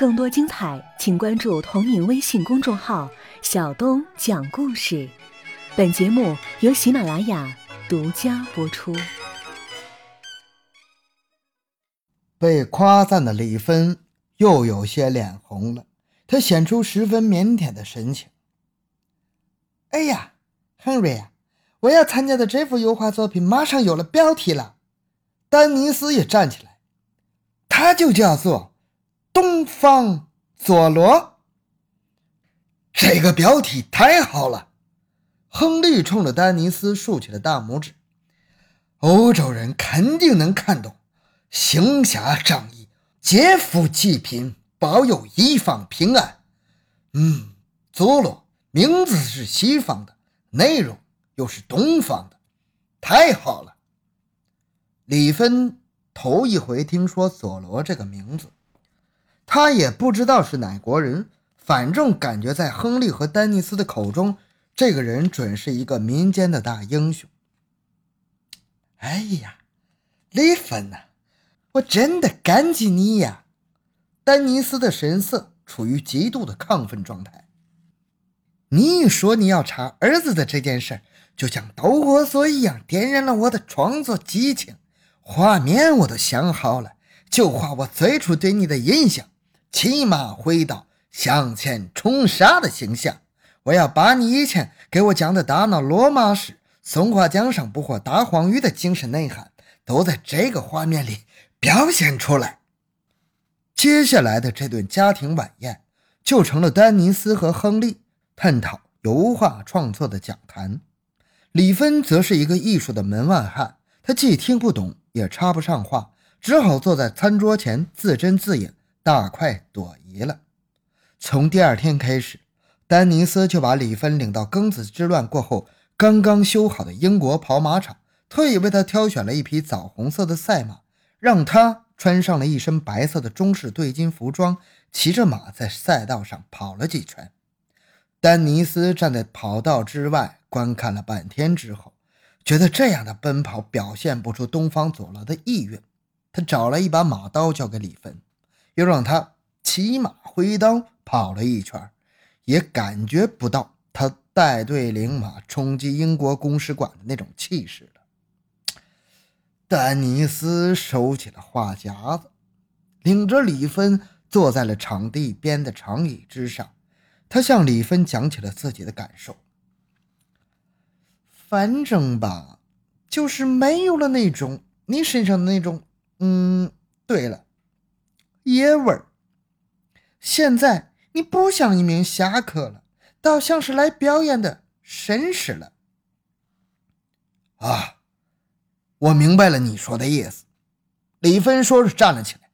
更多精彩，请关注同名微信公众号“小东讲故事”。本节目由喜马拉雅独家播出。被夸赞的李芬又有些脸红了，她显出十分腼腆的神情。哎呀，亨瑞啊，我要参加的这幅油画作品马上有了标题了。丹尼斯也站起来，他就叫做。东方佐罗，这个标题太好了！亨利冲着丹尼斯竖起了大拇指。欧洲人肯定能看懂，行侠仗义，劫富济贫，保佑一方平安。嗯，佐罗名字是西方的，内容又是东方的，太好了！李芬头一回听说佐罗这个名字。他也不知道是哪国人，反正感觉在亨利和丹尼斯的口中，这个人准是一个民间的大英雄。哎呀，李芬呐，我真的感激你呀！丹尼斯的神色处于极度的亢奋状态。你一说你要查儿子的这件事，就像导火索一样点燃了我的创作激情，画面我都想好了，就画我最初对你的印象。骑马挥刀向前冲杀的形象，我要把你以前给我讲的大闹罗马史、松花江上不获大黄鱼的精神内涵，都在这个画面里表现出来。接下来的这顿家庭晚宴，就成了丹尼斯和亨利探讨油画创作的讲坛。李芬则是一个艺术的门外汉，他既听不懂，也插不上话，只好坐在餐桌前自斟自饮。大快朵颐了。从第二天开始，丹尼斯就把李芬领到庚子之乱过后刚刚修好的英国跑马场，特意为他挑选了一匹枣红色的赛马，让他穿上了一身白色的中式对襟服装，骑着马在赛道上跑了几圈。丹尼斯站在跑道之外观看了半天之后，觉得这样的奔跑表现不出东方佐罗的意愿，他找了一把马刀交给李芬。又让他骑马挥刀跑了一圈，也感觉不到他带队领马冲击英国公使馆的那种气势了。丹尼斯收起了话夹子，领着李芬坐在了场地边的长椅之上。他向李芬讲起了自己的感受。反正吧，就是没有了那种你身上的那种……嗯，对了。爷味儿，现在你不像一名侠客了，倒像是来表演的绅士了。啊，我明白了你说的意思。李芬说着站了起来。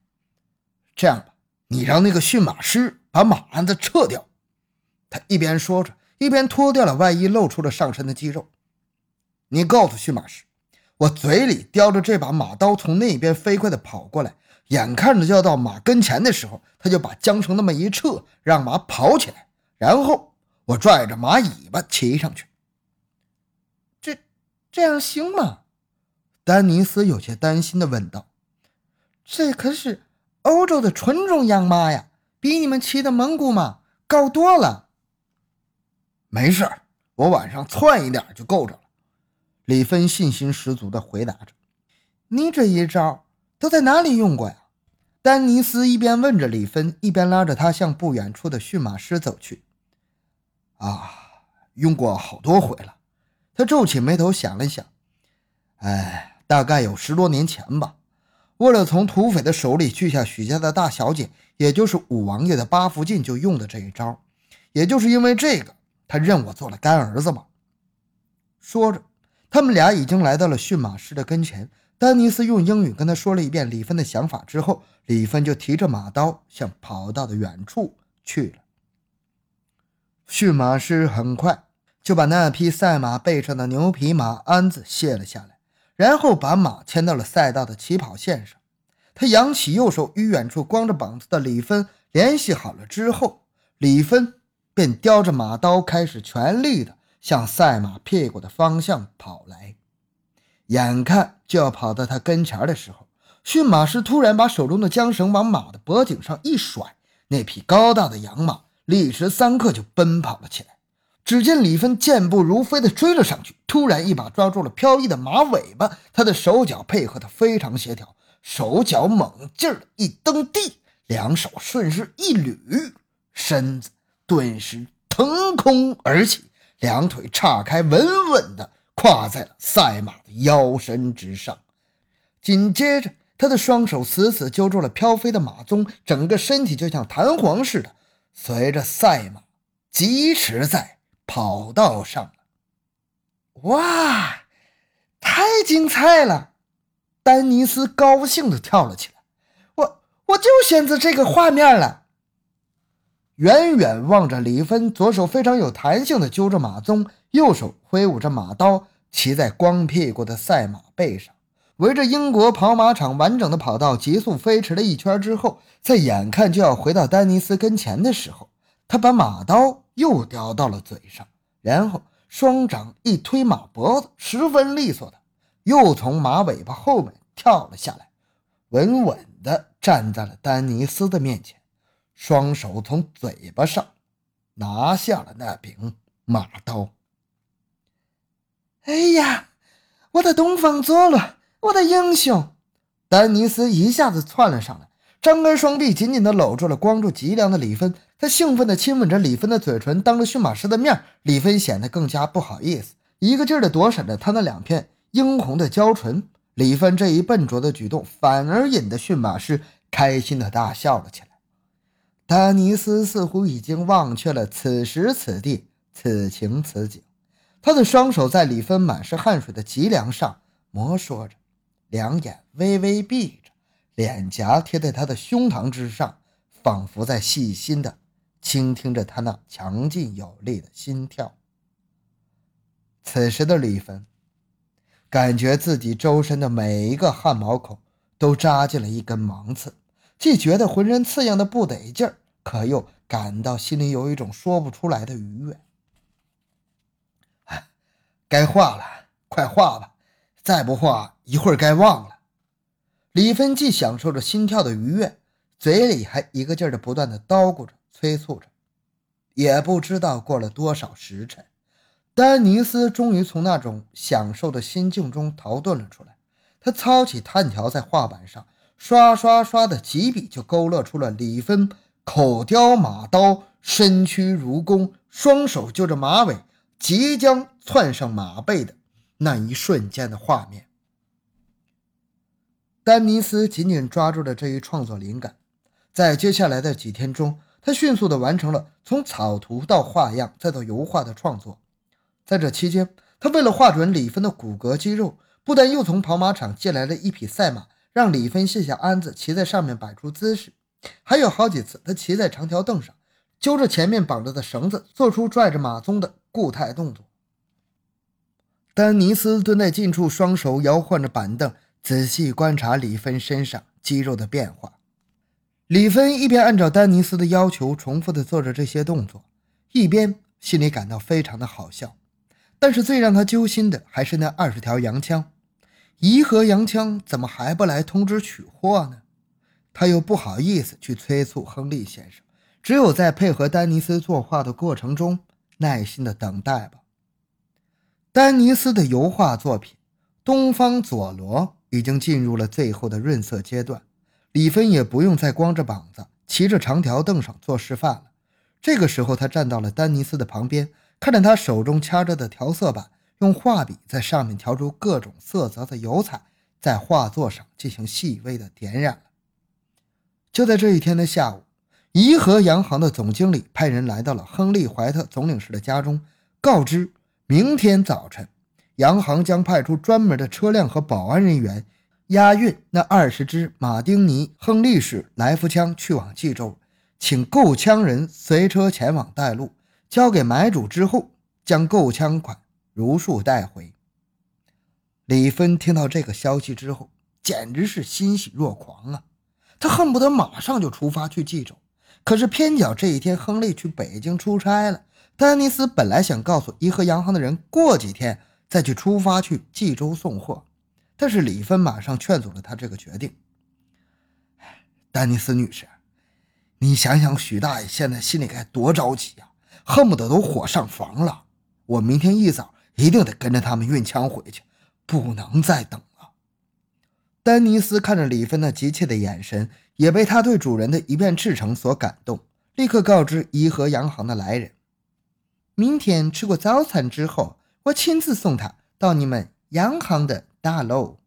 这样吧，你让那个驯马师把马鞍子撤掉。他一边说着，一边脱掉了外衣，露出了上身的肌肉。你告诉驯马师，我嘴里叼着这把马刀，从那边飞快地跑过来。眼看着就要到马跟前的时候，他就把缰绳那么一撤，让马跑起来，然后我拽着马尾巴骑上去。这这样行吗？丹尼斯有些担心地问道。“这可是欧洲的纯种养马呀，比你们骑的蒙古马高多了。”“没事我晚上窜一点就够着了。”李芬信心十足地回答着。“你这一招……”都在哪里用过呀？丹尼斯一边问着李芬，一边拉着他向不远处的驯马师走去。啊，用过好多回了。他皱起眉头想了想，哎，大概有十多年前吧。为了从土匪的手里取下许家的大小姐，也就是五王爷的八福晋，就用的这一招。也就是因为这个，他认我做了干儿子嘛。说着，他们俩已经来到了驯马师的跟前。丹尼斯用英语跟他说了一遍李芬的想法之后，李芬就提着马刀向跑道的远处去了。驯马师很快就把那匹赛马背上的牛皮马鞍子卸了下来，然后把马牵到了赛道的起跑线上。他扬起右手，与远处光着膀子的李芬联系好了之后，李芬便叼着马刀，开始全力的向赛马屁股的方向跑来。眼看就要跑到他跟前的时候，驯马师突然把手中的缰绳往马的脖颈上一甩，那匹高大的洋马立时三刻就奔跑了起来。只见李芬健步如飞地追了上去，突然一把抓住了飘逸的马尾巴，他的手脚配合得非常协调，手脚猛劲儿一蹬地，两手顺势一捋，身子顿时腾空而起，两腿岔开，稳稳地跨在了赛马的腰身之上。紧接着，他的双手死死揪住了飘飞的马鬃，整个身体就像弹簧似的，随着赛马疾驰在。跑道上，哇，太精彩了！丹尼斯高兴地跳了起来。我我就选择这个画面了。远远望着李芬，左手非常有弹性的揪着马鬃，右手挥舞着马刀，骑在光屁股的赛马背上，围着英国跑马场完整的跑道急速飞驰了一圈之后，在眼看就要回到丹尼斯跟前的时候，他把马刀。又叼到了嘴上，然后双掌一推马脖子，十分利索的又从马尾巴后面跳了下来，稳稳地站在了丹尼斯的面前，双手从嘴巴上拿下了那柄马刀。哎呀，我的东方佐罗，我的英雄！丹尼斯一下子窜了上来。张开双臂，紧紧地搂住了光柱脊梁的李芬。他兴奋地亲吻着李芬的嘴唇，当着驯马师的面，李芬显得更加不好意思，一个劲儿地躲闪着他那两片殷红的娇唇。李芬这一笨拙的举动，反而引得驯马师开心地大笑了起来。丹尼斯似乎已经忘却了此时此地、此情此景，他的双手在李芬满是汗水的脊梁上摩挲着，两眼微微闭着。脸颊贴在他的胸膛之上，仿佛在细心的倾听着他那强劲有力的心跳。此时的李芬感觉自己周身的每一个汗毛孔都扎进了一根芒刺，既觉得浑身刺痒的不得劲儿，可又感到心里有一种说不出来的愉悦。哎该画了，快画吧！再不画，一会儿该忘了。李芬既享受着心跳的愉悦，嘴里还一个劲儿的不断的叨咕着、催促着。也不知道过了多少时辰，丹尼斯终于从那种享受的心境中逃遁了出来。他操起炭条，在画板上刷刷刷的几笔，就勾勒出了李芬口叼马刀、身躯如弓、双手揪着马尾，即将窜上马背的那一瞬间的画面。丹尼斯紧紧抓住了这一创作灵感，在接下来的几天中，他迅速地完成了从草图到画样再到油画的创作。在这期间，他为了画准李芬的骨骼肌肉，不但又从跑马场借来了一匹赛马，让李芬卸下鞍子，骑在上面摆出姿势，还有好几次，他骑在长条凳上，揪着前面绑着的绳子，做出拽着马鬃的固态动作。丹尼斯蹲在近处，双手摇晃着板凳。仔细观察李芬身上肌肉的变化，李芬一边按照丹尼斯的要求重复地做着这些动作，一边心里感到非常的好笑。但是最让他揪心的还是那二十条洋枪，颐和洋枪怎么还不来通知取货呢？他又不好意思去催促亨利先生，只有在配合丹尼斯作画的过程中耐心的等待吧。丹尼斯的油画作品《东方佐罗》。已经进入了最后的润色阶段，李芬也不用再光着膀子骑着长条凳上做示范了。这个时候，他站到了丹尼斯的旁边，看着他手中掐着的调色板，用画笔在上面调出各种色泽的油彩，在画作上进行细微的点染了。就在这一天的下午，颐和洋行的总经理派人来到了亨利·怀特总领事的家中，告知明天早晨。洋行将派出专门的车辆和保安人员，押运那二十支马丁尼·亨利式来福枪去往冀州，请购枪人随车前往带路，交给买主之后，将购枪款如数带回。李芬听到这个消息之后，简直是欣喜若狂啊！他恨不得马上就出发去冀州，可是偏巧这一天亨利去北京出差了。丹尼斯本来想告诉颐和洋行的人，过几天。再去出发去冀州送货，但是李芬马上劝阻了他这个决定。丹尼斯女士，你想想，许大爷现在心里该多着急呀，恨不得都火上房了。我明天一早一定得跟着他们运枪回去，不能再等了。丹尼斯看着李芬那急切的眼神，也被他对主人的一片赤诚所感动，立刻告知颐和洋行的来人，明天吃过早餐之后，我亲自送他到你们洋行的大楼。